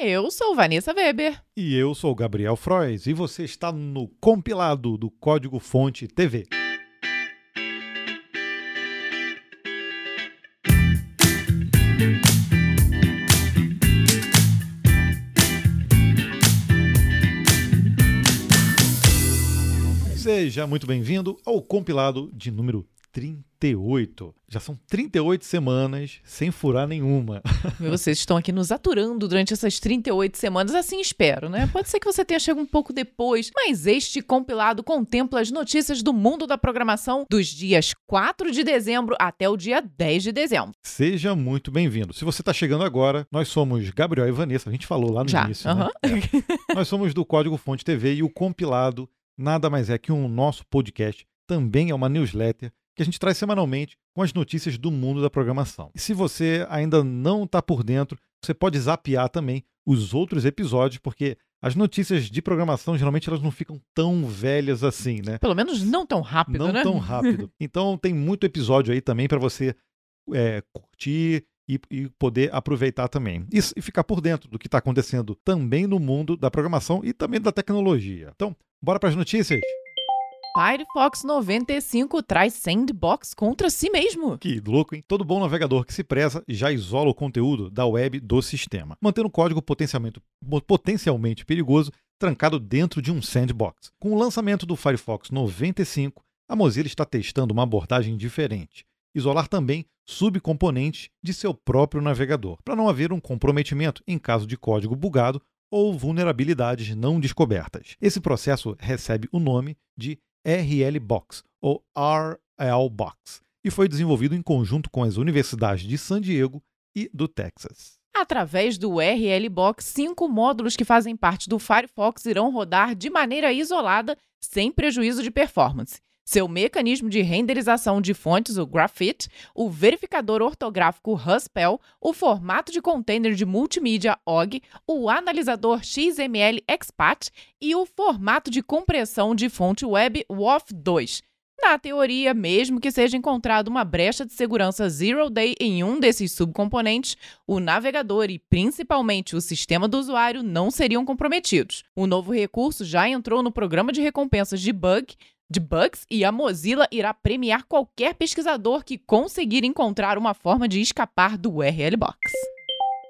Eu sou Vanessa Weber. E eu sou Gabriel Frois. E você está no compilado do Código Fonte TV. Seja muito bem-vindo ao compilado de número 38. Já são 38 semanas sem furar nenhuma. Vocês estão aqui nos aturando durante essas 38 semanas, assim espero, né? Pode ser que você tenha chegado um pouco depois, mas este compilado contempla as notícias do mundo da programação dos dias 4 de dezembro até o dia 10 de dezembro. Seja muito bem-vindo. Se você está chegando agora, nós somos Gabriel e Vanessa, a gente falou lá no Já, início. aham. Né? É. Nós somos do Código Fonte TV e o compilado nada mais é que um nosso podcast, também é uma newsletter que a gente traz semanalmente com as notícias do mundo da programação. E se você ainda não está por dentro, você pode zapear também os outros episódios, porque as notícias de programação geralmente elas não ficam tão velhas assim, né? Pelo menos não tão rápido, não né? tão rápido. Então tem muito episódio aí também para você é, curtir e, e poder aproveitar também. E, e ficar por dentro do que está acontecendo também no mundo da programação e também da tecnologia. Então, bora para as notícias? Firefox 95 traz sandbox contra si mesmo. Que louco, hein? Todo bom navegador que se preza já isola o conteúdo da web do sistema, mantendo o código potencialmente, perigoso trancado dentro de um sandbox. Com o lançamento do Firefox 95, a Mozilla está testando uma abordagem diferente. Isolar também subcomponentes de seu próprio navegador, para não haver um comprometimento em caso de código bugado ou vulnerabilidades não descobertas. Esse processo recebe o nome de RLBox ou RLBox e foi desenvolvido em conjunto com as universidades de San Diego e do Texas. Através do RLBox, cinco módulos que fazem parte do Firefox irão rodar de maneira isolada, sem prejuízo de performance. Seu mecanismo de renderização de fontes, o Graphite, o verificador ortográfico Haspel, o formato de container de multimídia OGG, o analisador XML Expat e o formato de compressão de fonte web WOF2. Na teoria, mesmo que seja encontrada uma brecha de segurança zero day em um desses subcomponentes, o navegador e principalmente o sistema do usuário não seriam comprometidos. O novo recurso já entrou no programa de recompensas de bug de bugs e a Mozilla irá premiar qualquer pesquisador que conseguir encontrar uma forma de escapar do RLBox.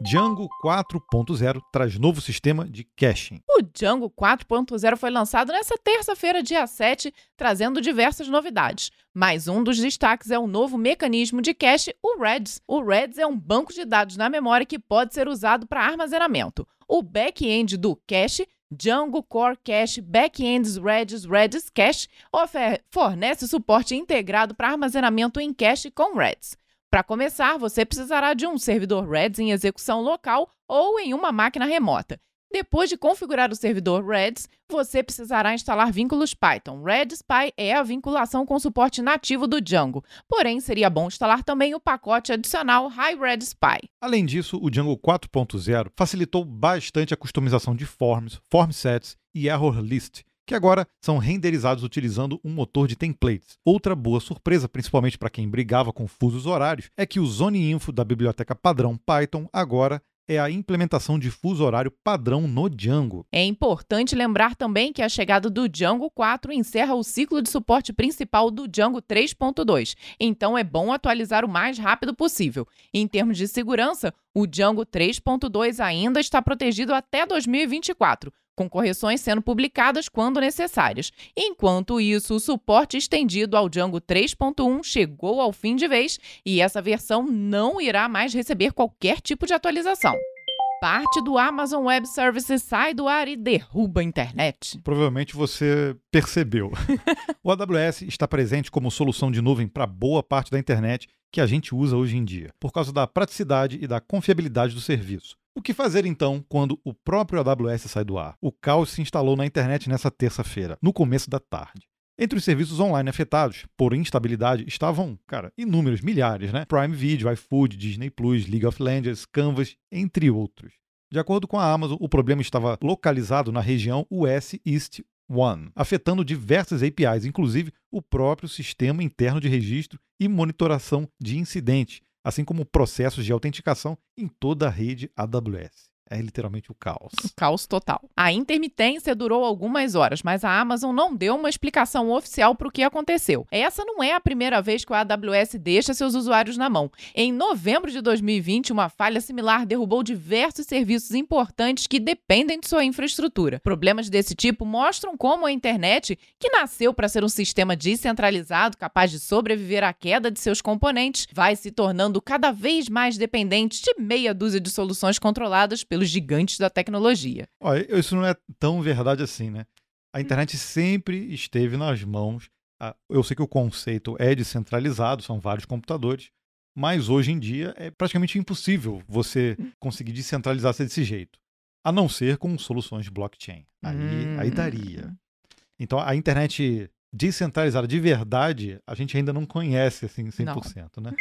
Django 4.0 traz novo sistema de caching. O Django 4.0 foi lançado nesta terça-feira, dia 7, trazendo diversas novidades. Mas um dos destaques é o novo mecanismo de cache, o REDS. O REDS é um banco de dados na memória que pode ser usado para armazenamento. O back-end do cache, Django Core Cache Backends Redis Redis Cache, fornece suporte integrado para armazenamento em cache com Redis. Para começar, você precisará de um servidor Redis em execução local ou em uma máquina remota. Depois de configurar o servidor Redis, você precisará instalar vínculos Python. RedisPy é a vinculação com suporte nativo do Django, porém seria bom instalar também o pacote adicional HiRedisPy. Além disso, o Django 4.0 facilitou bastante a customização de forms, form sets e error list, que agora são renderizados utilizando um motor de templates. Outra boa surpresa, principalmente para quem brigava com fusos horários, é que o Zone Info da biblioteca padrão Python agora é a implementação de fuso horário padrão no Django. É importante lembrar também que a chegada do Django 4 encerra o ciclo de suporte principal do Django 3.2, então é bom atualizar o mais rápido possível. Em termos de segurança, o Django 3.2 ainda está protegido até 2024, com correções sendo publicadas quando necessárias. Enquanto isso, o suporte estendido ao Django 3.1 chegou ao fim de vez e essa versão não irá mais receber qualquer tipo de atualização. Parte do Amazon Web Services sai do ar e derruba a internet. Provavelmente você percebeu. o AWS está presente como solução de nuvem para boa parte da internet que a gente usa hoje em dia, por causa da praticidade e da confiabilidade do serviço. O que fazer então quando o próprio AWS sai do ar? O caos se instalou na internet nessa terça-feira, no começo da tarde. Entre os serviços online afetados por instabilidade estavam, cara, inúmeros, milhares, né? Prime Video, iFood, Disney Plus, League of Legends, Canvas, entre outros. De acordo com a Amazon, o problema estava localizado na região US East 1, afetando diversas APIs, inclusive o próprio sistema interno de registro e monitoração de incidentes, assim como processos de autenticação em toda a rede AWS. É literalmente o caos. O caos total. A intermitência durou algumas horas, mas a Amazon não deu uma explicação oficial para o que aconteceu. Essa não é a primeira vez que o AWS deixa seus usuários na mão. Em novembro de 2020, uma falha similar derrubou diversos serviços importantes que dependem de sua infraestrutura. Problemas desse tipo mostram como a internet, que nasceu para ser um sistema descentralizado capaz de sobreviver à queda de seus componentes, vai se tornando cada vez mais dependente de meia dúzia de soluções controladas pelos gigantes da tecnologia. Olha, isso não é tão verdade assim, né? A internet sempre esteve nas mãos. Eu sei que o conceito é descentralizado, são vários computadores, mas hoje em dia é praticamente impossível você conseguir descentralizar desse jeito, a não ser com soluções de blockchain. Aí, hum. aí daria. Então a internet descentralizada de verdade, a gente ainda não conhece assim 100%, não. né?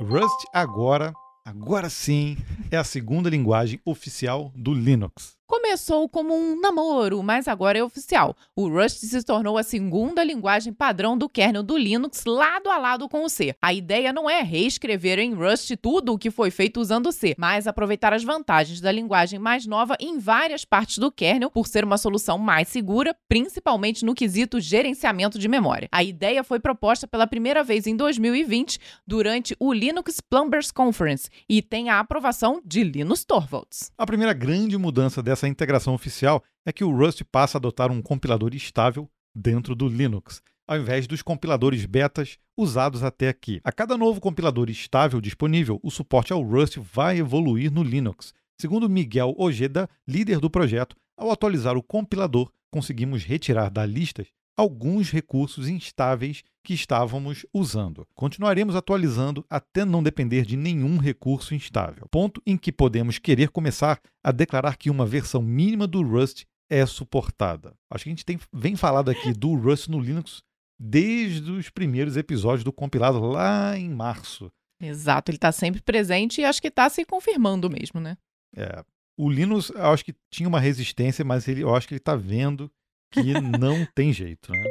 Rust agora, agora sim, é a segunda linguagem oficial do Linux. Começou como um namoro, mas agora é oficial. O Rust se tornou a segunda linguagem padrão do kernel do Linux, lado a lado com o C. A ideia não é reescrever em Rust tudo o que foi feito usando C, mas aproveitar as vantagens da linguagem mais nova em várias partes do kernel, por ser uma solução mais segura, principalmente no quesito gerenciamento de memória. A ideia foi proposta pela primeira vez em 2020 durante o Linux Plumbers Conference e tem a aprovação de Linus Torvalds. A primeira grande mudança dessa essa integração oficial é que o Rust passa a adotar um compilador estável dentro do Linux, ao invés dos compiladores betas usados até aqui. A cada novo compilador estável disponível, o suporte ao Rust vai evoluir no Linux. Segundo Miguel Ojeda, líder do projeto, ao atualizar o compilador, conseguimos retirar da lista alguns recursos instáveis que estávamos usando. Continuaremos atualizando até não depender de nenhum recurso instável. Ponto em que podemos querer começar a declarar que uma versão mínima do Rust é suportada. Acho que a gente tem, vem falado aqui do Rust no Linux desde os primeiros episódios do compilado lá em março. Exato, ele está sempre presente e acho que está se confirmando mesmo, né? É. O Linux, eu acho que tinha uma resistência, mas ele, eu acho que ele está vendo que não tem jeito, né?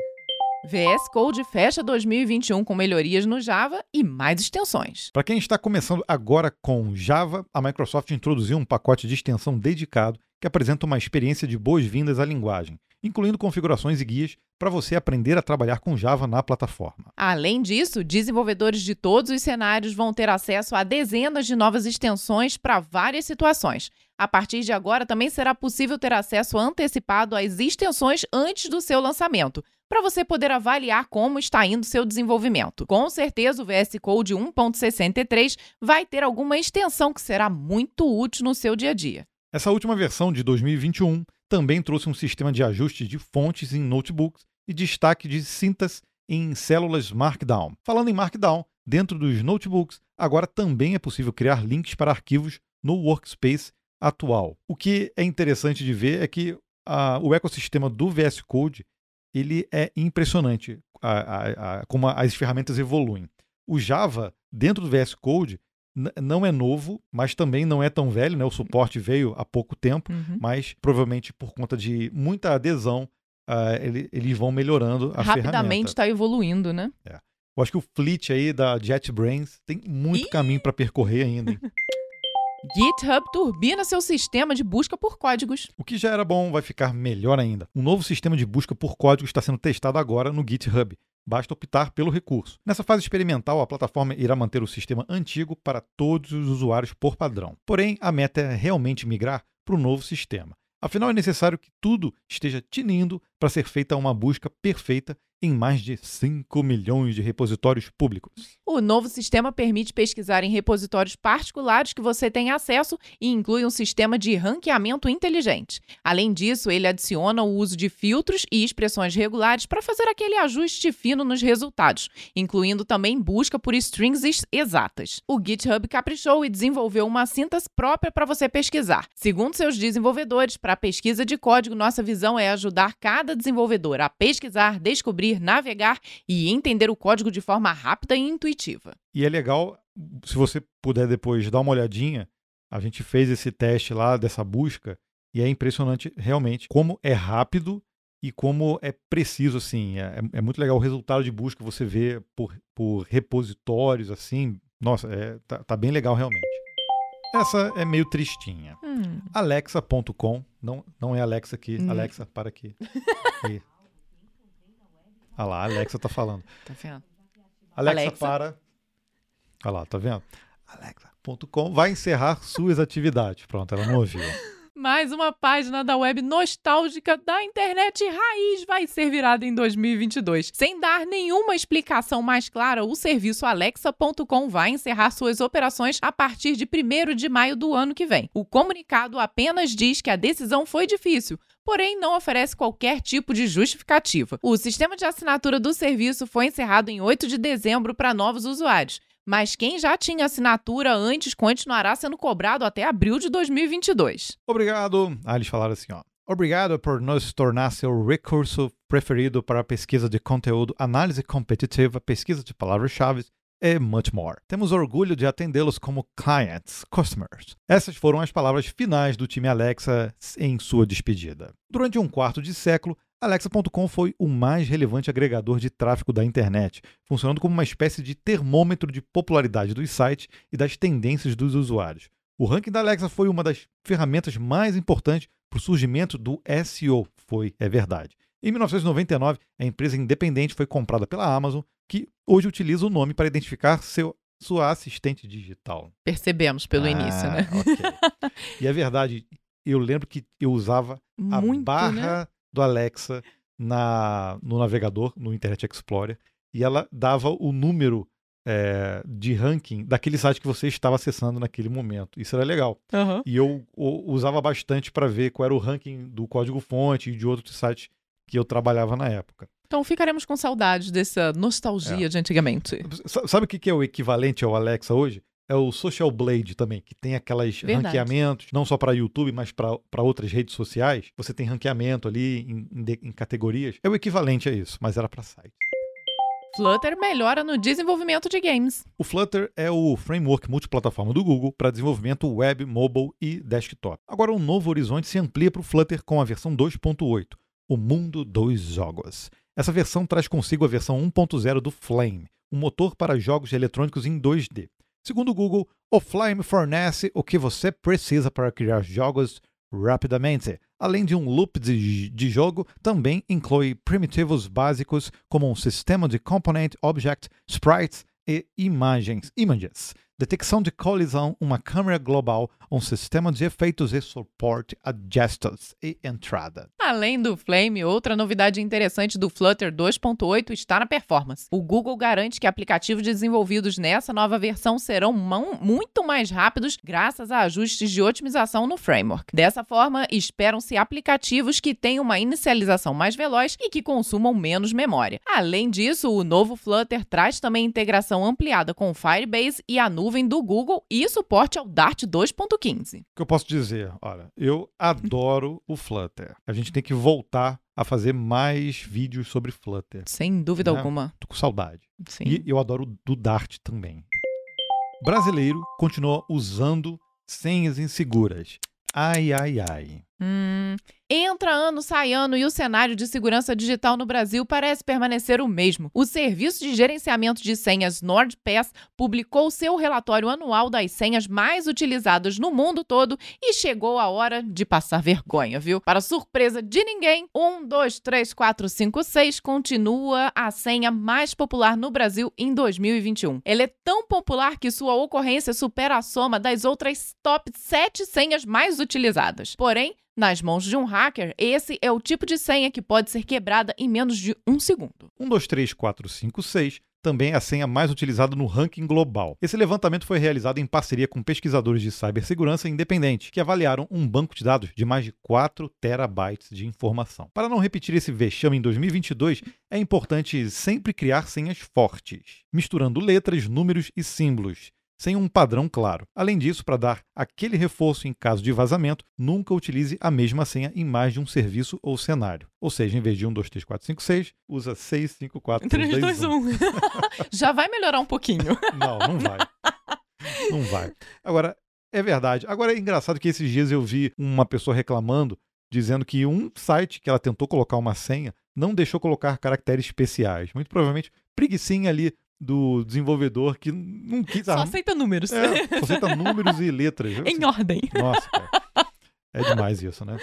VS Code fecha 2021 com melhorias no Java e mais extensões. Para quem está começando agora com Java, a Microsoft introduziu um pacote de extensão dedicado que apresenta uma experiência de boas-vindas à linguagem, incluindo configurações e guias para você aprender a trabalhar com Java na plataforma. Além disso, desenvolvedores de todos os cenários vão ter acesso a dezenas de novas extensões para várias situações. A partir de agora, também será possível ter acesso antecipado às extensões antes do seu lançamento, para você poder avaliar como está indo seu desenvolvimento. Com certeza, o VS Code 1.63 vai ter alguma extensão que será muito útil no seu dia a dia. Essa última versão de 2021 também trouxe um sistema de ajuste de fontes em notebooks e destaque de cintas em células Markdown. Falando em Markdown, dentro dos notebooks, agora também é possível criar links para arquivos no workspace atual. O que é interessante de ver é que a, o ecossistema do VS Code ele é impressionante a, a, como as ferramentas evoluem. O Java, dentro do VS Code, não é novo, mas também não é tão velho, né? O suporte veio há pouco tempo, uhum. mas provavelmente por conta de muita adesão, uh, ele, eles vão melhorando a Rapidamente está evoluindo, né? É. Eu acho que o fleet aí da JetBrains tem muito Ih! caminho para percorrer ainda. GitHub turbina seu sistema de busca por códigos. O que já era bom vai ficar melhor ainda. Um novo sistema de busca por códigos está sendo testado agora no GitHub. Basta optar pelo recurso. Nessa fase experimental, a plataforma irá manter o sistema antigo para todos os usuários por padrão. Porém, a meta é realmente migrar para o novo sistema. Afinal, é necessário que tudo esteja tinindo para ser feita uma busca perfeita em mais de 5 milhões de repositórios públicos. O novo sistema permite pesquisar em repositórios particulares que você tem acesso e inclui um sistema de ranqueamento inteligente. Além disso, ele adiciona o uso de filtros e expressões regulares para fazer aquele ajuste fino nos resultados, incluindo também busca por strings exatas. O GitHub caprichou e desenvolveu uma síntese própria para você pesquisar. Segundo seus desenvolvedores, para a pesquisa de código, nossa visão é ajudar cada desenvolvedor a pesquisar, descobrir navegar e entender o código de forma rápida e intuitiva. E é legal, se você puder depois dar uma olhadinha, a gente fez esse teste lá dessa busca e é impressionante realmente como é rápido e como é preciso, assim. É, é muito legal o resultado de busca você vê por, por repositórios, assim. Nossa, é, tá, tá bem legal realmente. Essa é meio tristinha. Hum. Alexa.com, não, não é Alexa aqui. Hum. Alexa, para aqui. Ah lá, a Alexa tá falando. Tá vendo? Alexa, Alexa. para. Olha lá, tá vendo? Alexa.com vai encerrar suas atividades. Pronto, ela não ouviu. Mais uma página da web nostálgica da internet raiz vai ser virada em 2022. Sem dar nenhuma explicação mais clara, o serviço Alexa.com vai encerrar suas operações a partir de 1 de maio do ano que vem. O comunicado apenas diz que a decisão foi difícil, porém não oferece qualquer tipo de justificativa. O sistema de assinatura do serviço foi encerrado em 8 de dezembro para novos usuários. Mas quem já tinha assinatura antes continuará sendo cobrado até abril de 2022. Obrigado. Ah, eles falaram assim, ó. Obrigado por nos tornar seu recurso preferido para pesquisa de conteúdo, análise competitiva, pesquisa de palavras-chave e much more. Temos orgulho de atendê-los como clients, customers. Essas foram as palavras finais do time Alexa em sua despedida. Durante um quarto de século, Alexa.com foi o mais relevante agregador de tráfego da internet, funcionando como uma espécie de termômetro de popularidade dos sites e das tendências dos usuários. O ranking da Alexa foi uma das ferramentas mais importantes para o surgimento do SEO. Foi, é verdade. Em 1999, a empresa independente foi comprada pela Amazon, que hoje utiliza o nome para identificar seu, sua assistente digital. Percebemos pelo Ah, início, né? ok. e é verdade, eu lembro que eu usava a Muito, barra né? do Alexa na, no navegador, no Internet Explorer, e ela dava o número é, de ranking daquele site que você estava acessando naquele momento. Isso era legal. Aham. E eu o- usava bastante para ver qual era o ranking do código-fonte e de outros sites que eu trabalhava na época. Então ficaremos com saudades dessa nostalgia É. de antigamente. Sa- Sabe o que é o equivalente ao Alexa hoje? É o Social Blade também, que tem aquelas Verdade. ranqueamentos, não só para YouTube, mas para outras redes sociais. Você tem ranqueamento ali em, em em categorias. É o equivalente a isso, mas era para site. Flutter melhora no desenvolvimento de games. O Flutter é o framework multiplataforma do Google para desenvolvimento web, mobile e desktop. Agora, um novo horizonte se amplia para o Flutter com a versão 2.8, o mundo dos jogos. Essa versão traz consigo a versão 1.0 do Flame, um motor para jogos eletrônicos em 2D. Segundo o Google, o Flame fornece o que você precisa para criar jogos rapidamente. Além de um loop de, de jogo, também inclui primitivos básicos como um sistema de component, object, sprites e imagens, images, detecção de colisão, uma câmera global, um sistema de efeitos e suporte a gestos e entrada. Além do Flame, outra novidade interessante do Flutter 2.8 está na performance. O Google garante que aplicativos desenvolvidos nessa nova versão serão muito mais rápidos graças a ajustes de otimização no framework. Dessa forma, esperam-se aplicativos que tenham uma inicialização mais veloz e que consumam menos memória. Além disso, o novo Flutter traz também integração ampliada com o Firebase e a nuvem do Google e suporte ao Dart 2.15. O que eu posso dizer? Olha, eu adoro o Flutter. A gente tem que voltar a fazer mais vídeos sobre Flutter. Sem dúvida Né? alguma. Tô com saudade. Sim. E eu adoro do Dart também. Brasileiro continua usando senhas inseguras. Ai, ai, ai. Hum, entra ano, sai ano e o cenário de segurança digital no Brasil parece permanecer o mesmo. O Serviço de Gerenciamento de Senhas NordPass publicou seu relatório anual das senhas mais utilizadas no mundo todo e chegou a hora de passar vergonha, viu? Para surpresa de ninguém, 1, 2, 3, 4, 5, 6 continua a senha mais popular no Brasil em 2021. Ela é tão popular que sua ocorrência supera a soma das outras top 7 senhas mais utilizadas. Porém, nas mãos de um hacker, esse é o tipo de senha que pode ser quebrada em menos de um segundo. 1, 2, 3, 4, 5, 6 também é a senha mais utilizada no ranking global. Esse levantamento foi realizado em parceria com pesquisadores de cibersegurança independentes, que avaliaram um banco de dados de mais de 4 terabytes de informação. Para não repetir esse vexame em 2022, é importante sempre criar senhas fortes, misturando letras, números e símbolos, sem um padrão claro. Além disso, para dar aquele reforço em caso de vazamento, nunca utilize a mesma senha em mais de um serviço ou cenário. Ou seja, em vez de 1, 2, 3, 4, 5, 6, usa 6, 5, 4, 3, 2, 1. 1. Já vai melhorar um pouquinho. Não, não vai. Não vai. Agora, é verdade. Agora é engraçado que esses dias eu vi uma pessoa reclamando, dizendo que um site que ela tentou colocar uma senha não deixou colocar caracteres especiais. Muito provavelmente preguicinha ali do desenvolvedor que não quis. Só aceita números. É, só aceita números e letras. em ordem. Nossa, cara. É demais isso, né?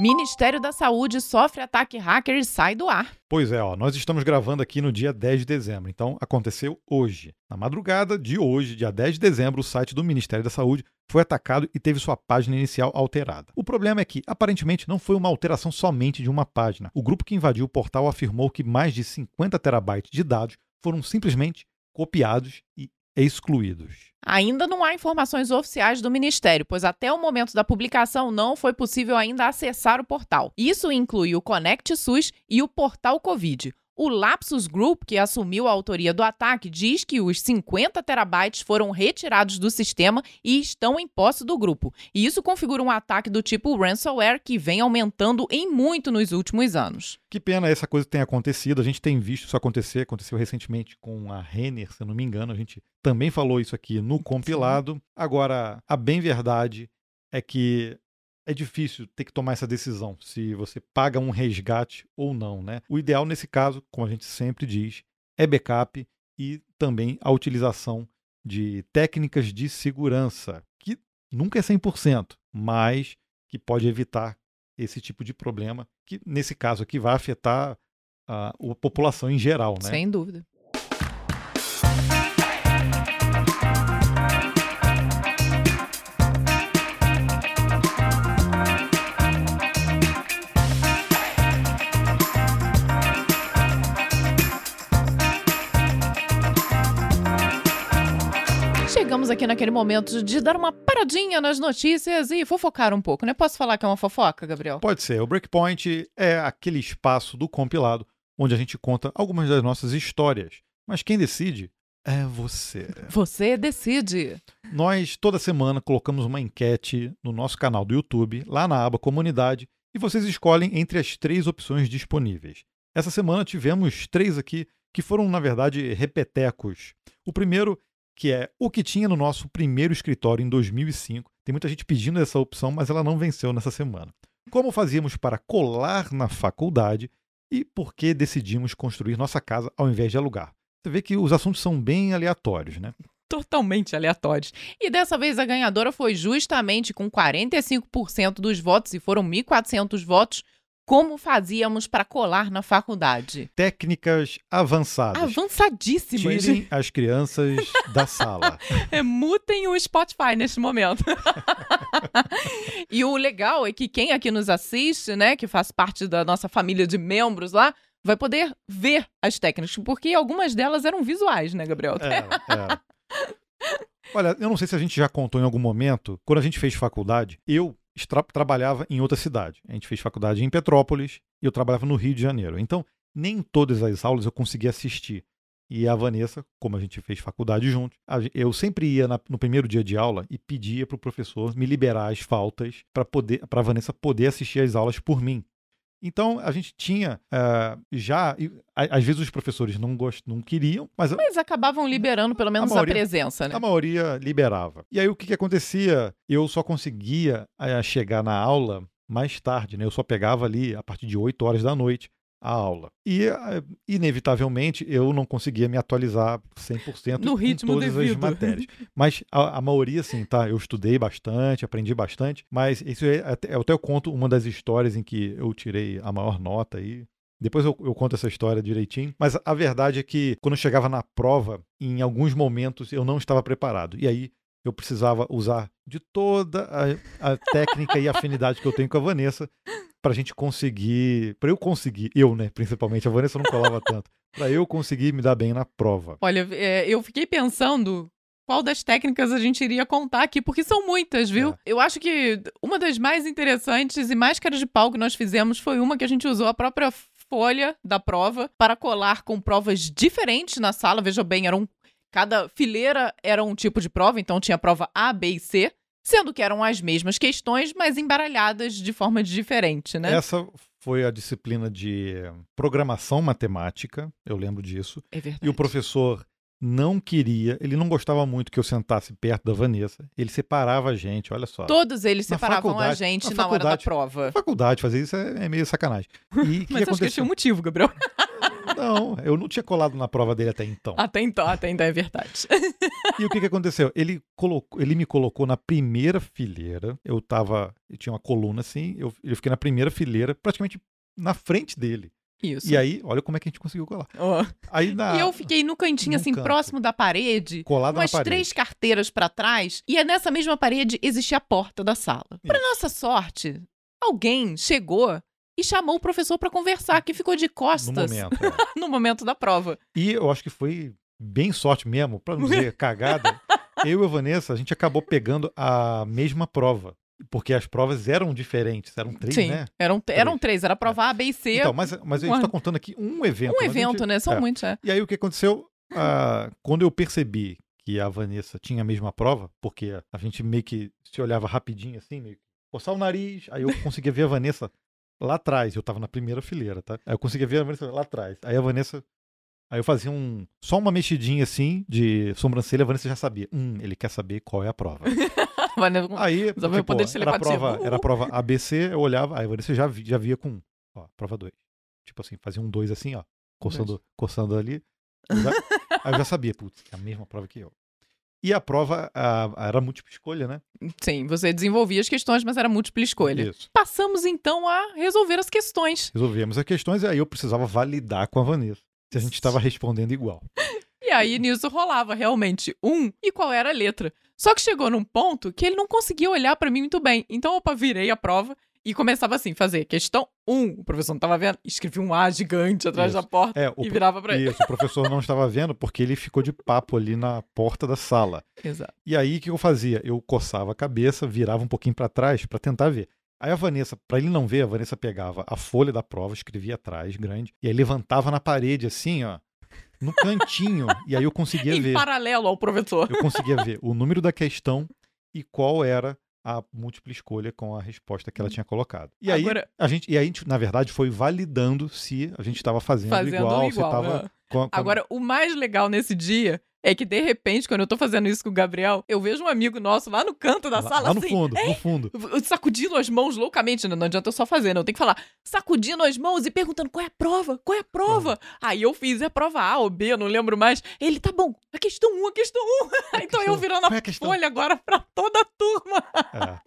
Ministério da Saúde sofre ataque hacker e sai do ar. Pois é, ó, nós estamos gravando aqui no dia 10 de dezembro, então aconteceu hoje. Na madrugada de hoje, dia 10 de dezembro, o site do Ministério da Saúde foi atacado e teve sua página inicial alterada. O problema é que, aparentemente, não foi uma alteração somente de uma página. O grupo que invadiu o portal afirmou que mais de 50 terabytes de dados foram simplesmente copiados e excluídos. Ainda não há informações oficiais do Ministério, pois até o momento da publicação não foi possível ainda acessar o portal. Isso inclui o Conect SUS e o Portal Covid. O Lapsus Group, que assumiu a autoria do ataque, diz que os 50 terabytes foram retirados do sistema e estão em posse do grupo. E isso configura um ataque do tipo ransomware que vem aumentando em muito nos últimos anos. Que pena essa coisa tenha acontecido. A gente tem visto isso acontecer. Aconteceu recentemente com a Renner, se eu não me engano. A gente também falou isso aqui no compilado. Agora, a bem verdade é que é difícil ter que tomar essa decisão se você paga um resgate ou não, né? O ideal nesse caso, como a gente sempre diz, é backup e também a utilização de técnicas de segurança, que nunca é 100%, mas que pode evitar esse tipo de problema, que nesse caso aqui vai afetar a, a população em geral, né? Sem dúvida. Chegamos aqui naquele momento de dar uma paradinha nas notícias e fofocar um pouco, né? Posso falar que é uma fofoca, Gabriel? Pode ser. O Breakpoint é aquele espaço do compilado onde a gente conta algumas das nossas histórias. Mas quem decide é você. Você decide. Nós, toda semana, colocamos uma enquete no nosso canal do YouTube, lá na aba Comunidade, e vocês escolhem entre as três opções disponíveis. Essa semana tivemos três aqui que foram, na verdade, repetecos. O primeiro que é o que tinha no nosso primeiro escritório em 2005. Tem muita gente pedindo essa opção, mas ela não venceu nessa semana. Como fazíamos para colar na faculdade e por que decidimos construir nossa casa ao invés de alugar? Você vê que os assuntos são bem aleatórios, né? Totalmente aleatórios. E dessa vez a ganhadora foi justamente com 45% dos votos, e foram 1.400 votos, como fazíamos para colar na faculdade. Técnicas avançadas. Avançadíssimas. Tirem as crianças da sala. É, mutem o Spotify neste momento. e o legal é que quem aqui nos assiste, né, que faz parte da nossa família de membros lá, vai poder ver as técnicas, porque algumas delas eram visuais, né, Gabriel? É, é. Olha, eu não sei se a gente já contou em algum momento, quando a gente fez faculdade, eu tra trabalhava em outra cidade. A gente fez faculdade em Petrópolis e eu trabalhava no Rio de Janeiro. Então, nem todas as aulas eu conseguia assistir. E a Vanessa, como a gente fez faculdade juntos, eu sempre ia na, no primeiro dia de aula e pedia para o professor me liberar as faltas para poder, para a Vanessa poder assistir as aulas por mim. Então a gente tinha uh, já. às vezes os professores não, gost, não queriam, mas. Mas acabavam liberando pelo menos a, maioria, a presença, né? A maioria liberava. E aí o que, que acontecia? Eu só conseguia uh, chegar na aula mais tarde, né? Eu só pegava ali a partir de 8 horas da noite a aula. E, eh, inevitavelmente, eu não conseguia me atualizar 100% no ritmo todas devido. as matérias. Mas a, a, maioria, sim, tá? Eu estudei bastante, aprendi bastante, mas isso é, até, eu até conto uma das histórias em que eu tirei a maior nota aí. Depois eu, eu, conto essa história direitinho. Mas a verdade é que quando eu chegava na prova, em alguns momentos eu não estava preparado. E aí eu precisava usar de toda a, a técnica e afinidade que eu tenho com a Vanessa pra gente conseguir, para eu conseguir, eu, né, principalmente, a Vanessa não colava tanto, para eu conseguir me dar bem na prova. Olha, é, eu fiquei pensando qual das técnicas a gente iria contar aqui, porque são muitas, viu? É. Eu acho que uma das mais interessantes e mais caras de pau que nós fizemos foi uma que a gente usou a própria folha da prova para colar com provas diferentes na sala. Veja bem, eram cada fileira era um tipo de prova, então tinha prova A, B e C sendo que eram as mesmas questões, mas embaralhadas de forma diferente, né? Essa foi a disciplina de programação matemática, eu lembro disso. É verdade. E o professor não queria, ele não gostava muito que eu sentasse perto da Vanessa. Ele separava a gente, olha só. Todos eles separavam a gente na, na hora da prova. Na faculdade, fazer isso é, é meio sacanagem. E Mas acho que tinha um motivo, Gabriel. Não, eu não tinha colado na prova dele até então. Até então, até então é verdade. E o que, que aconteceu? Ele, colocou, ele me colocou na primeira fileira. Eu tava. Eu tinha uma coluna assim, eu, eu fiquei na primeira fileira, praticamente na frente dele. Isso. E aí, olha como é que a gente conseguiu colar. Ó. Aí na. E eu fiquei no cantinho, assim, canto. próximo da parede, colado umas na parede. três carteiras pra trás, e é nessa mesma parede existia a porta da sala. Pra Isso. nossa sorte, alguém chegou e chamou o professor pra conversar, que ficou de No costas momento. é. no momento da prova. E eu acho que foi bem sorte mesmo, pra não dizer cagada. Eu e a Vanessa, a gente acabou pegando a mesma prova. Porque as provas eram diferentes, eram três, Sim, né? eram, eram três, era prova A, B e C. Então, mas, mas a gente uma- tá contando aqui um evento. um a evento, gente- né? São é. muitos, é. E aí o que aconteceu? Ah, quando eu percebi que a Vanessa tinha a mesma prova, porque a gente meio que se olhava rapidinho assim, meio que coçar o nariz, aí eu conseguia ver a Vanessa lá atrás. Eu tava na primeira fileira, tá? Aí eu conseguia ver a Vanessa lá atrás. Aí a Vanessa. Aí eu fazia um. Só uma mexidinha assim de sobrancelha, a Vanessa já sabia. Hum, ele quer saber qual é a prova. Aí, meu tipo, poder de era a prova, era a prova ABC, eu olhava, aí a Vanessa já, vi- já via com, ó, prova 2. Tipo assim, fazia um 2 assim, ó, coçando, coçando ali. Eu já- aí eu já sabia, putz, é a mesma prova que eu. E a prova a- era múltipla escolha, né? Sim, você desenvolvia as questões, mas era múltipla escolha. Isso. Passamos então a resolver as questões. Resolvemos as questões e aí eu precisava validar com a Vanessa se a gente estava respondendo igual. E aí nisso rolava realmente um e qual era a letra. Só que chegou num ponto que ele não conseguia olhar pra mim muito bem. Então, opa, virei a prova e começava assim, fazer questão 1. Um. O professor não tava vendo, escrevia um A gigante atrás Isso. da porta É, e virava pra ele. Isso, o professor não estava vendo porque ele ficou de papo ali na porta da sala. Exato. E aí o que eu fazia? Eu coçava a cabeça, virava um pouquinho para trás para tentar ver. Aí a Vanessa, para ele não ver, a Vanessa pegava a folha da prova, escrevia atrás, grande, e aí levantava na parede assim, ó, no cantinho, e aí eu conseguia Em ver. paralelo ao professor. Eu conseguia ver o número da questão e qual era a múltipla escolha com a resposta que ela tinha colocado. E aí Agora, a gente, e aí a gente, na verdade, foi validando se a gente estava fazendo, fazendo igual, igual. se estava né? Agora, o mais legal nesse dia é que, de repente, quando eu tô fazendo isso com o Gabriel, eu vejo um amigo nosso lá no canto da lá, sala, lá no assim, fundo, no fundo. sacudindo as mãos loucamente. Não, não adianta eu só fazer, não. Tem que falar, sacudindo as mãos e perguntando qual é a prova, qual é a prova. Aí eu fiz a prova A ou B, eu não lembro mais. Ele, tá bom, a questão 1, a questão 1. então eu questão- virando qual é a a folha agora pra toda a turma. É.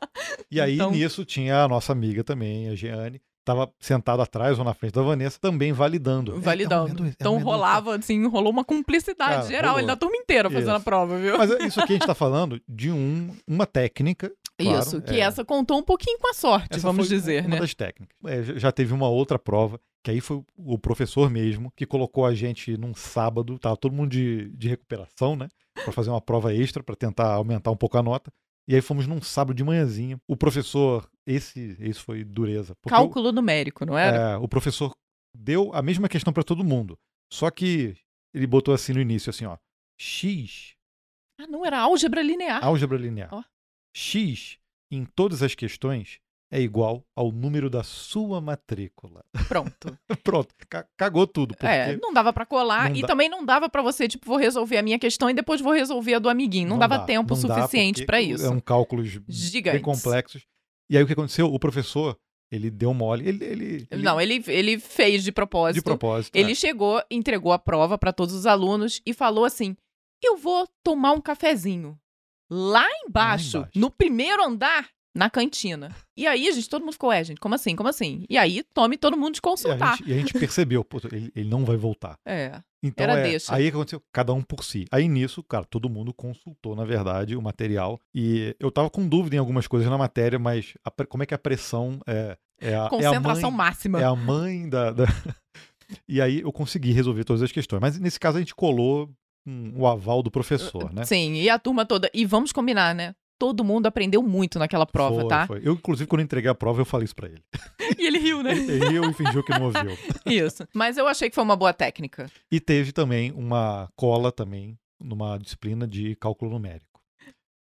E aí, Então- nisso, tinha a nossa amiga também, a Jeane, tava sentada atrás ou na frente da Vanessa, também validando. É, Validando. é um, é um, é um, então é um, rolava, assim, rolou uma cumplicidade Cara, geral, rolou. ele da turma inteira fazendo Isso. a prova, viu? Mas isso aqui a gente tá falando de um, uma técnica. claro, Isso, que é. essa contou um pouquinho com a sorte, Essa vamos foi dizer, uma né? das técnicas. É, já- já teve uma outra prova, que aí foi o professor mesmo, que colocou a gente num sábado, tava todo mundo de, de recuperação, né? Pra fazer uma prova extra, pra tentar aumentar um pouco a nota. E aí fomos num sábado de manhãzinha. O professor, esse, esse foi dureza. porque o- Cálculo numérico, não era? É, o professor deu a mesma questão para todo mundo. Só que ele botou assim no início, assim, ó. X, Ah, não, era álgebra linear. álgebra linear. Ó. X, em todas as questões, é igual ao número da sua matrícula. Pronto. Pronto, ca- cagou tudo. É, não dava pra colar Não e dá. também não dava pra você, tipo, vou resolver a minha questão e depois vou resolver a do amiguinho. Não, dava dá, tempo não suficiente pra isso. Eram cálculos Gigantes. bem complexos. E aí o que aconteceu? O professor, ele deu mole. Ele, ele, ele- Não, ele, ele fez de propósito. de propósito. Ele é. chegou, entregou a prova pra todos os alunos e falou assim: Eu vou tomar um cafezinho lá embaixo, embaixo. no primeiro andar, na cantina. E aí, gente, todo mundo ficou, é, gente, como assim? Como assim? E aí, tome todo mundo de E a, consultar. gente, e a gente percebeu, pô, ele, ele não vai voltar. É. Então, Era é, deixa. aí aconteceu? Cada um por si. Aí nisso, cara, todo mundo consultou, na verdade, o material. E eu tava com dúvida em algumas coisas na matéria, mas a como é que a pressão é, é, a, é Concentração mãe, máxima. é a mãe da, da- E aí eu consegui resolver todas as questões. Mas nesse caso a gente colou um- o aval do professor, né? Sim, e a turma toda. E vamos combinar, né? Todo mundo aprendeu muito naquela prova, foi, tá? foi. Eu, inclusive, quando entreguei a prova, eu falei isso pra ele. E ele riu, né? Ele riu e fingiu que não ouviu. Isso. Mas eu achei que foi uma boa técnica. E teve também uma cola também numa disciplina de cálculo numérico.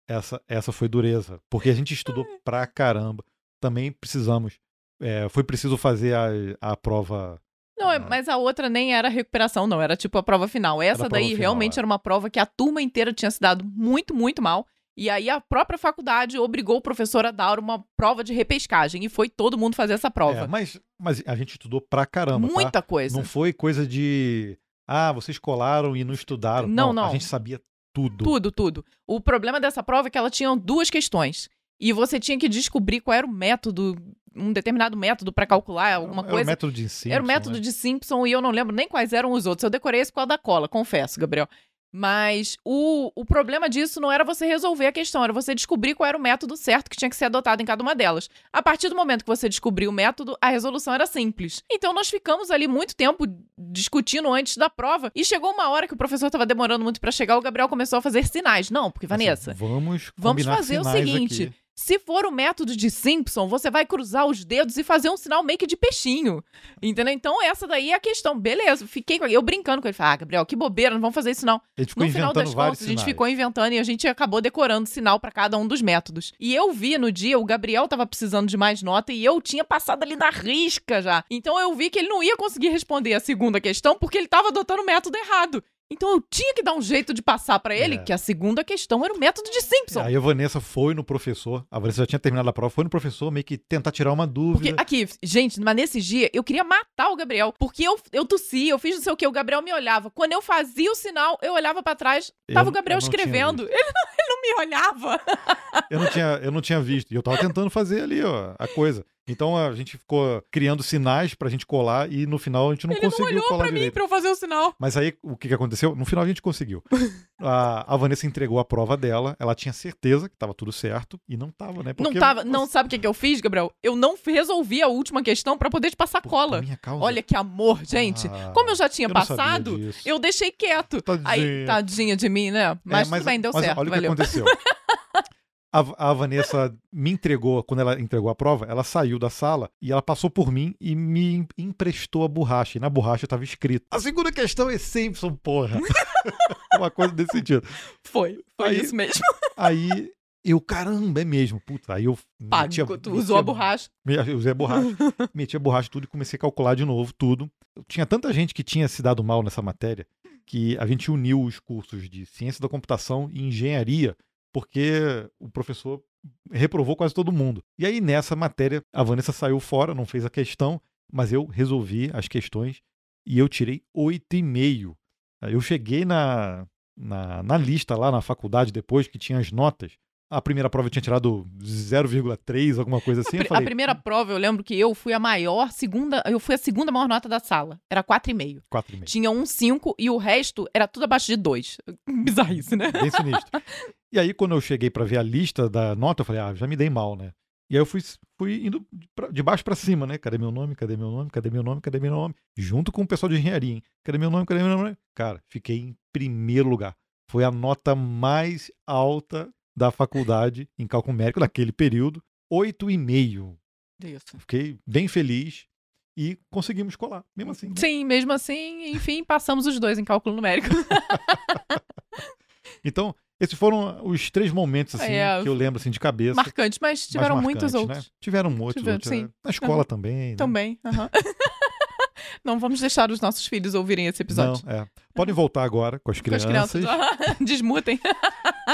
Essa, essa foi dureza, porque a gente estudou pra caramba. Também precisamos. é, foi preciso fazer a, a prova. Não, é- Ah. mas a outra nem era recuperação, não. Era tipo a prova final. Essa prova daí final, realmente é. era uma prova que a turma inteira tinha se dado muito, muito mal. E aí a própria faculdade obrigou o professor a dar uma prova de repescagem e foi todo mundo fazer essa prova. É, mas, mas a gente estudou pra caramba. Muita tá? coisa. Não foi coisa de. Ah, vocês colaram e não estudaram. Não, não. A gente sabia tudo. Tudo, tudo. O problema dessa prova é que ela tinha duas questões. E você tinha que descobrir qual era o método, um determinado método para calcular alguma Era coisa. o método de Simpson. Era o método né? de Simpson e eu não lembro nem quais eram os outros. Eu decorei esse causa da cola, confesso, Gabriel. Mas o, o problema disso não era você resolver a questão, era você descobrir qual era o método certo que tinha que ser adotado em cada uma delas. A partir do momento que você descobriu o método, a resolução era simples. Então nós ficamos ali muito tempo discutindo antes da prova e chegou uma hora que o professor estava demorando muito para chegar, o Gabriel começou a fazer sinais. Não, porque Vanessa, Assim, vamos Vamos fazer o seguinte: aqui. Se for o método de Simpson, você vai cruzar os dedos e fazer um sinal meio que de peixinho. Entendeu? Então, essa daí é a questão. Beleza, fiquei com eu brincando com ele. Falei, ah, Gabriel, que bobeira, não vamos fazer isso não. No final das contas, a gente ficou inventando e a gente acabou decorando sinal pra cada um dos métodos. E eu vi no dia, o Gabriel tava precisando de mais nota e eu tinha passado ali na risca já. Então eu vi que ele não ia conseguir responder a segunda questão porque ele tava adotando o método errado. Então eu tinha que dar um jeito de passar pra ele É. que a segunda questão era o método de Simpson. Aí a Vanessa foi no professor. A Vanessa já tinha terminado a prova, foi no professor meio que tentar tirar uma Porque, dúvida. aqui, gente, mas nesse dia eu queria matar o Gabriel. Porque eu, eu tossi, eu fiz não sei o que, o Gabriel me olhava. Quando eu fazia o sinal, eu olhava pra trás, tava Eu- o Gabriel escrevendo. Ele não, ele não me olhava. Eu não tinha, eu não tinha visto. E eu tava tentando fazer ali, ó, a coisa. Então a gente ficou criando sinais pra gente colar e no final a gente não ele não conseguiu olhou colar pra mim direito. pra eu fazer o sinal. Mas aí o que, que aconteceu? No final a gente conseguiu. A, a Vanessa entregou a prova dela, ela tinha certeza que tava tudo certo e não tava, né? Não Porque tava, você- não sabe o que, que eu fiz, Gabriel? Eu não resolvi a última questão pra poder te passar por cola. minha causa. Olha que amor, gente. Ah, Como eu já tinha eu não passado, eu deixei quieto. Tadinha. Aí, tadinha de mim, né? Mas, É, tudo bem, deu mas certo. Olha valeu. o que aconteceu. A, a Vanessa me entregou, quando ela entregou a prova, ela saiu da sala e ela passou por mim e me em- emprestou a borracha. E na borracha estava escrito: A segunda questão é Simpson, porra. Uma coisa desse sentido. Foi, foi Aí- isso mesmo. Aí eu, caramba, é mesmo. Puta, aí eu. meti a- Pago, tu meti usou a borracha. Eu usei a borracha. meti a borracha tudo e comecei a calcular de novo tudo. Tinha tanta gente que tinha se dado mal nessa matéria que a gente uniu os cursos de ciência da computação e engenharia porque o professor reprovou quase todo mundo. E aí nessa matéria a Vanessa saiu fora, não fez a questão, mas eu resolvi as questões e eu tirei 8,5. Eu cheguei na, na, na lista lá na faculdade depois que tinha as notas. A primeira prova eu tinha tirado 0,3, alguma coisa assim. A, pri- falei, a primeira prova, eu lembro que eu fui a maior, segunda, eu fui a segunda maior nota da sala. Era 4,5. 4,5. Tinha um 5 e o resto era tudo abaixo de 2. Bizarrice, né? Bem sinistro. E aí, quando eu cheguei pra ver a lista da nota, eu falei, ah, já me dei mal, né? E aí eu fui, fui indo de baixo pra cima, né? Cadê meu nome? Cadê meu nome? Cadê meu nome? Cadê meu nome? Junto com o pessoal de engenharia, hein? Cadê meu nome? Cadê meu nome? Cara, fiquei em primeiro lugar. Foi a nota mais alta da faculdade em cálculo numérico naquele período. 8,5. Isso. Fiquei bem feliz e conseguimos colar, mesmo assim. né? Sim, mesmo assim, enfim, passamos os dois em cálculo numérico. Então, esses foram os três momentos assim, É, que eu lembro assim, de cabeça. Marcantes, mas tiveram muitos marcantes, outros. Né? Tiveram muitos Tiveram, outros. sim. né? Na escola também. né? Também. aham. Não vamos deixar os nossos filhos ouvirem esse episódio. Não, é. Podem voltar agora com as Com as crianças. crianças. Desmutem.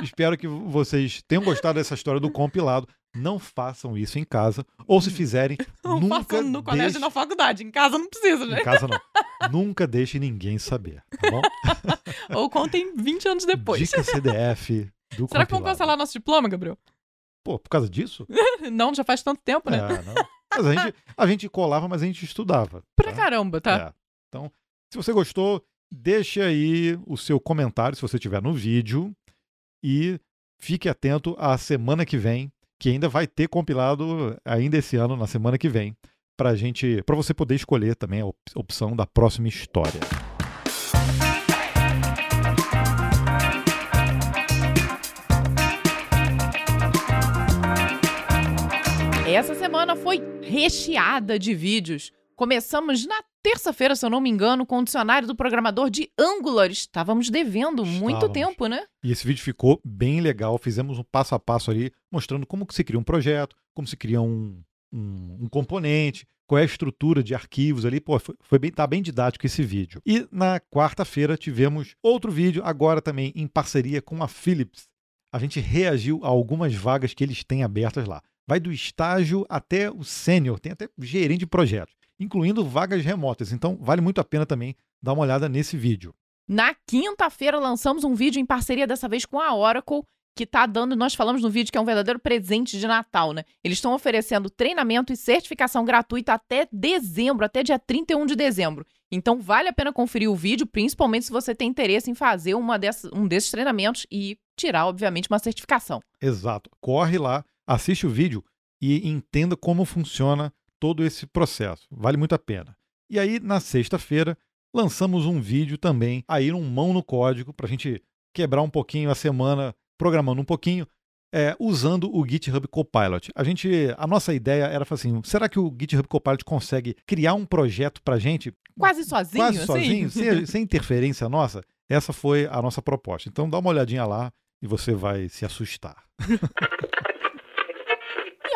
Espero que vocês tenham gostado dessa história do compilado. Não façam isso em casa. Ou se fizerem, Não nunca façam no colégio deixe... e na faculdade. Em casa não precisa, Em né? casa não. nunca deixe ninguém saber, tá bom? Ou contem 20 anos depois. Dica CDF do Será que vão compilado. cancelar nosso diploma, Gabriel? Pô, por causa disso? Não, já faz tanto tempo, né? É, não. Mas a gente, a gente colava, mas a gente estudava. Pra tá? caramba, tá? É. Então, se você gostou, deixe aí o seu comentário, se você estiver no vídeo. E fique atento à semana que vem, que ainda vai ter compilado ainda esse ano, na semana que vem, pra gente, para você poder escolher também a op- opção da próxima história. Essa semana foi recheada de vídeos. Começamos na terça-feira, se eu não me engano, com o dicionário do programador de Angular. Estávamos devendo muito Estávamos. tempo, né? E esse vídeo ficou bem legal. Fizemos um passo a passo ali, mostrando como que se cria um projeto, como se cria um, um, um componente, qual é a estrutura de arquivos ali. Pô, foi, foi bem, tá bem didático esse vídeo. E na quarta-feira tivemos outro vídeo, agora também em parceria com a Philips. a gente reagiu a algumas vagas que eles têm abertas lá. Vai do estágio até o sênior, tem até gerente de projetos, incluindo vagas remotas. Então, vale muito a pena também dar uma olhada nesse vídeo. Na quinta-feira lançamos um vídeo em parceria dessa vez com a Oracle, que está dando, nós falamos no vídeo que é um verdadeiro presente de Natal, né? Eles estão oferecendo treinamento e certificação gratuita até dezembro, até dia 31 de dezembro. Então vale a pena conferir o vídeo, principalmente se você tem interesse em fazer uma dessas, um desses treinamentos e tirar, obviamente, uma certificação. Exato. Corre lá, assiste o vídeo e entenda como funciona todo esse processo. Vale muito a pena. E aí, na sexta-feira, lançamos um vídeo também, aí um mão no código, para a gente quebrar um pouquinho a semana, programando um pouquinho, é, usando o GitHub Copilot. A gente, a nossa ideia era assim, será que o GitHub Copilot consegue criar um projeto para gente quase sozinho, quase sozinho, assim? sem, sem interferência nossa? Essa foi a nossa proposta. Então dá uma olhadinha lá e você vai se assustar.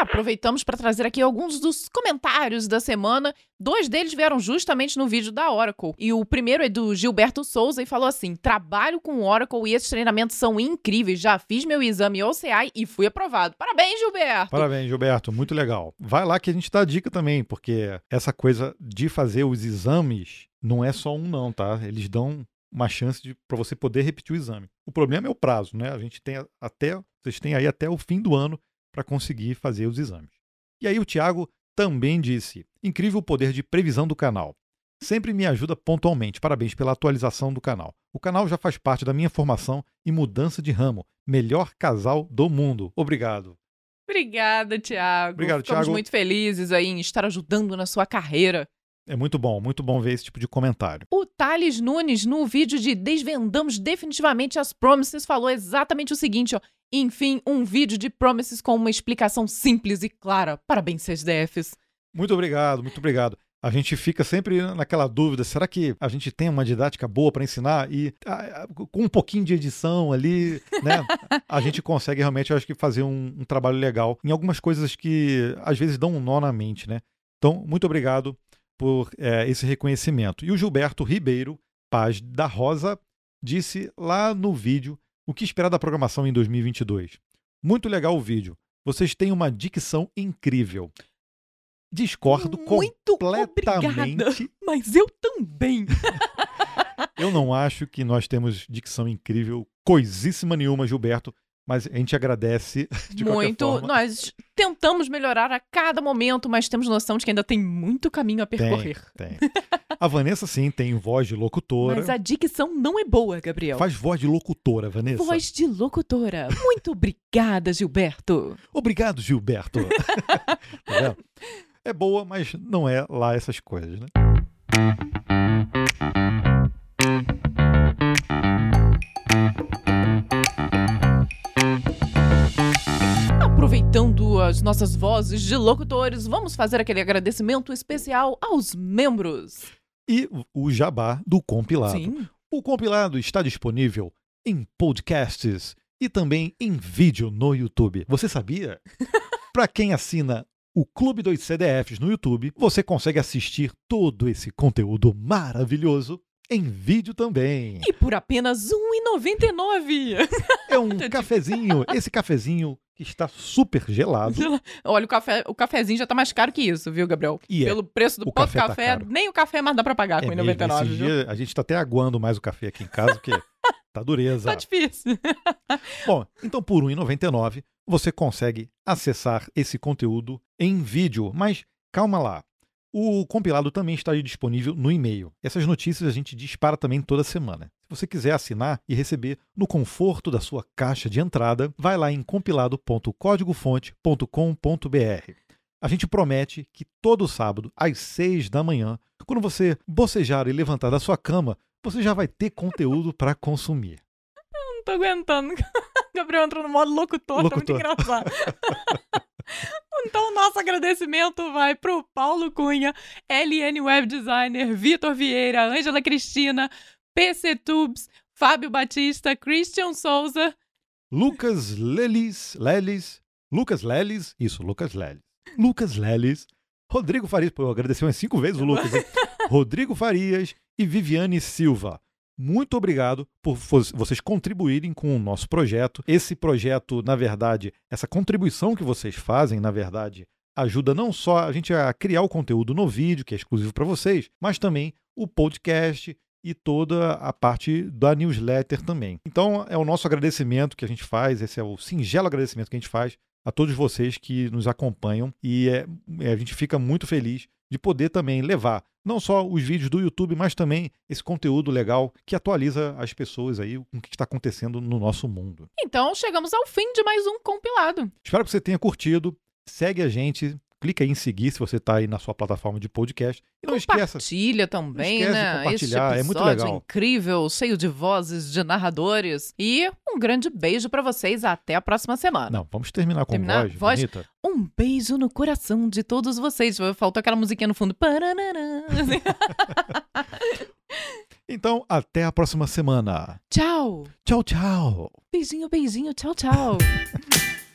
Aproveitamos para trazer aqui alguns dos comentários da semana. Dois deles vieram justamente no vídeo da Oracle. E o primeiro é do Gilberto Souza e falou assim: Trabalho com Oracle e esses treinamentos são incríveis. Já fiz meu exame OCI e fui aprovado. Parabéns, Gilberto! Parabéns, Gilberto. Muito legal. Vai lá que a gente dá dica também, porque essa coisa de fazer os exames não é só um, não, tá? Eles dão uma chance para você poder repetir o exame. O problema é o prazo, né? A gente tem até, vocês têm aí até o fim do ano para conseguir fazer os exames. E aí o Tiago também disse: incrível poder de previsão do canal. Sempre me ajuda pontualmente. Parabéns pela atualização do canal. O canal já faz parte da minha formação e mudança de ramo. Melhor casal do mundo. Obrigado. Obrigada, Tiago. Obrigado, Ficamos Thiago. muito felizes aí em estar ajudando na sua carreira. É muito bom, muito bom ver esse tipo de comentário. O Thales Nunes, no vídeo de Desvendamos Definitivamente as Promises, falou exatamente o seguinte, ó. Enfim, um vídeo de Promises com uma explicação simples e clara. Parabéns, CSDFs. Muito obrigado, muito obrigado. A gente fica sempre naquela dúvida: será que a gente tem uma didática boa para ensinar? E ah, com um pouquinho de edição ali, né? a gente consegue realmente, eu acho que, fazer um, um trabalho legal em algumas coisas que às vezes dão um nó na mente, né? Então, muito obrigado por é, esse reconhecimento. E o Gilberto Ribeiro, Paz da Rosa, disse lá no vídeo o que esperar da programação em 2022. Muito legal o vídeo. Vocês têm uma dicção incrível. Discordo Muito completamente. obrigada, mas eu também. Eu não acho que nós temos dicção incrível, coisíssima nenhuma, Gilberto, mas a gente agradece de muito. forma. Nós tentamos melhorar a cada momento, mas temos noção de que ainda tem muito caminho a percorrer. Tem, tem. A Vanessa, sim, tem voz de locutora. Mas a dicção não é boa, Gabriel. Faz voz de locutora, Vanessa. Voz de locutora. Muito obrigada, Gilberto. Obrigado, Gilberto. tá? É boa, mas não é lá essas coisas, né? Aproveitando as nossas vozes de locutores, vamos fazer aquele agradecimento especial aos membros. E o jabá do compilado. Sim. O compilado está disponível em podcasts e também em vídeo no YouTube. Você sabia? Para quem assina o Clube dos CDFs no YouTube, você consegue assistir todo esse conteúdo maravilhoso em vídeo também. E por apenas R$ 1,99. É um cafezinho, esse cafezinho que está super gelado. Olha, o, café, o cafezinho já tá mais caro que isso, viu, Gabriel? E é. Pelo preço do O pó do café tá café, caro. nem o café mais dá pra pagar com É 1,99, esses viu? dias a gente está até aguando mais o café aqui em casa, porque tá dureza. Tá difícil. Bom, então por R$ 1,99 você consegue acessar esse conteúdo em vídeo. Mas calma lá. O compilado também está disponível no e-mail. Essas notícias a gente dispara também toda semana. Se você quiser assinar e receber no conforto da sua caixa de entrada, vai lá em compilado.códigofonte.com.br. A gente promete que todo sábado, às 6 da manhã, quando você bocejar e levantar da sua cama, você já vai ter conteúdo para consumir. Não tô aguentando. Gabriel entrou no modo locutor, Locutor. tá muito engraçado. então, nosso agradecimento vai pro Paulo Cunha, LN Web Designer, Vitor Vieira, Ângela Cristina, PC Tubes, Fábio Batista, Christian Souza, Lucas Lelis, Lelis, Lucas Lelis, isso, Lucas Lelis. Lucas Lelis, Rodrigo Farias, pô, eu agradeci umas cinco vezes o Lucas, hein? Rodrigo Farias e Viviane Silva. Muito obrigado por vocês contribuírem com o nosso projeto. Esse projeto, na verdade, essa contribuição que vocês fazem, na verdade, ajuda não só a gente a criar o conteúdo no vídeo, que é exclusivo para vocês, mas também o podcast e toda a parte da newsletter também. Então, é o nosso agradecimento que a gente faz, esse é o singelo agradecimento que a gente faz a todos vocês que nos acompanham e é, é, a gente fica muito feliz de poder também levar não só os vídeos do YouTube, mas também esse conteúdo legal que atualiza as pessoas aí com o que está acontecendo no nosso mundo. Então, chegamos ao fim de mais um compilado. Espero que você tenha curtido. Segue a gente, clica aí em seguir se você está aí na sua plataforma de podcast. E não Compartilha esqueça, também, não né? Compartilhar, é muito legal. incrível, cheio de vozes, de narradores. E um grande beijo para vocês. Até a próxima semana. Não, vamos terminar com terminar? voz, voz bonita. Um beijo no coração de todos vocês. Faltou aquela musiquinha no fundo. então, até a próxima semana. Tchau. Tchau, tchau. Beijinho, beijinho. Tchau, tchau.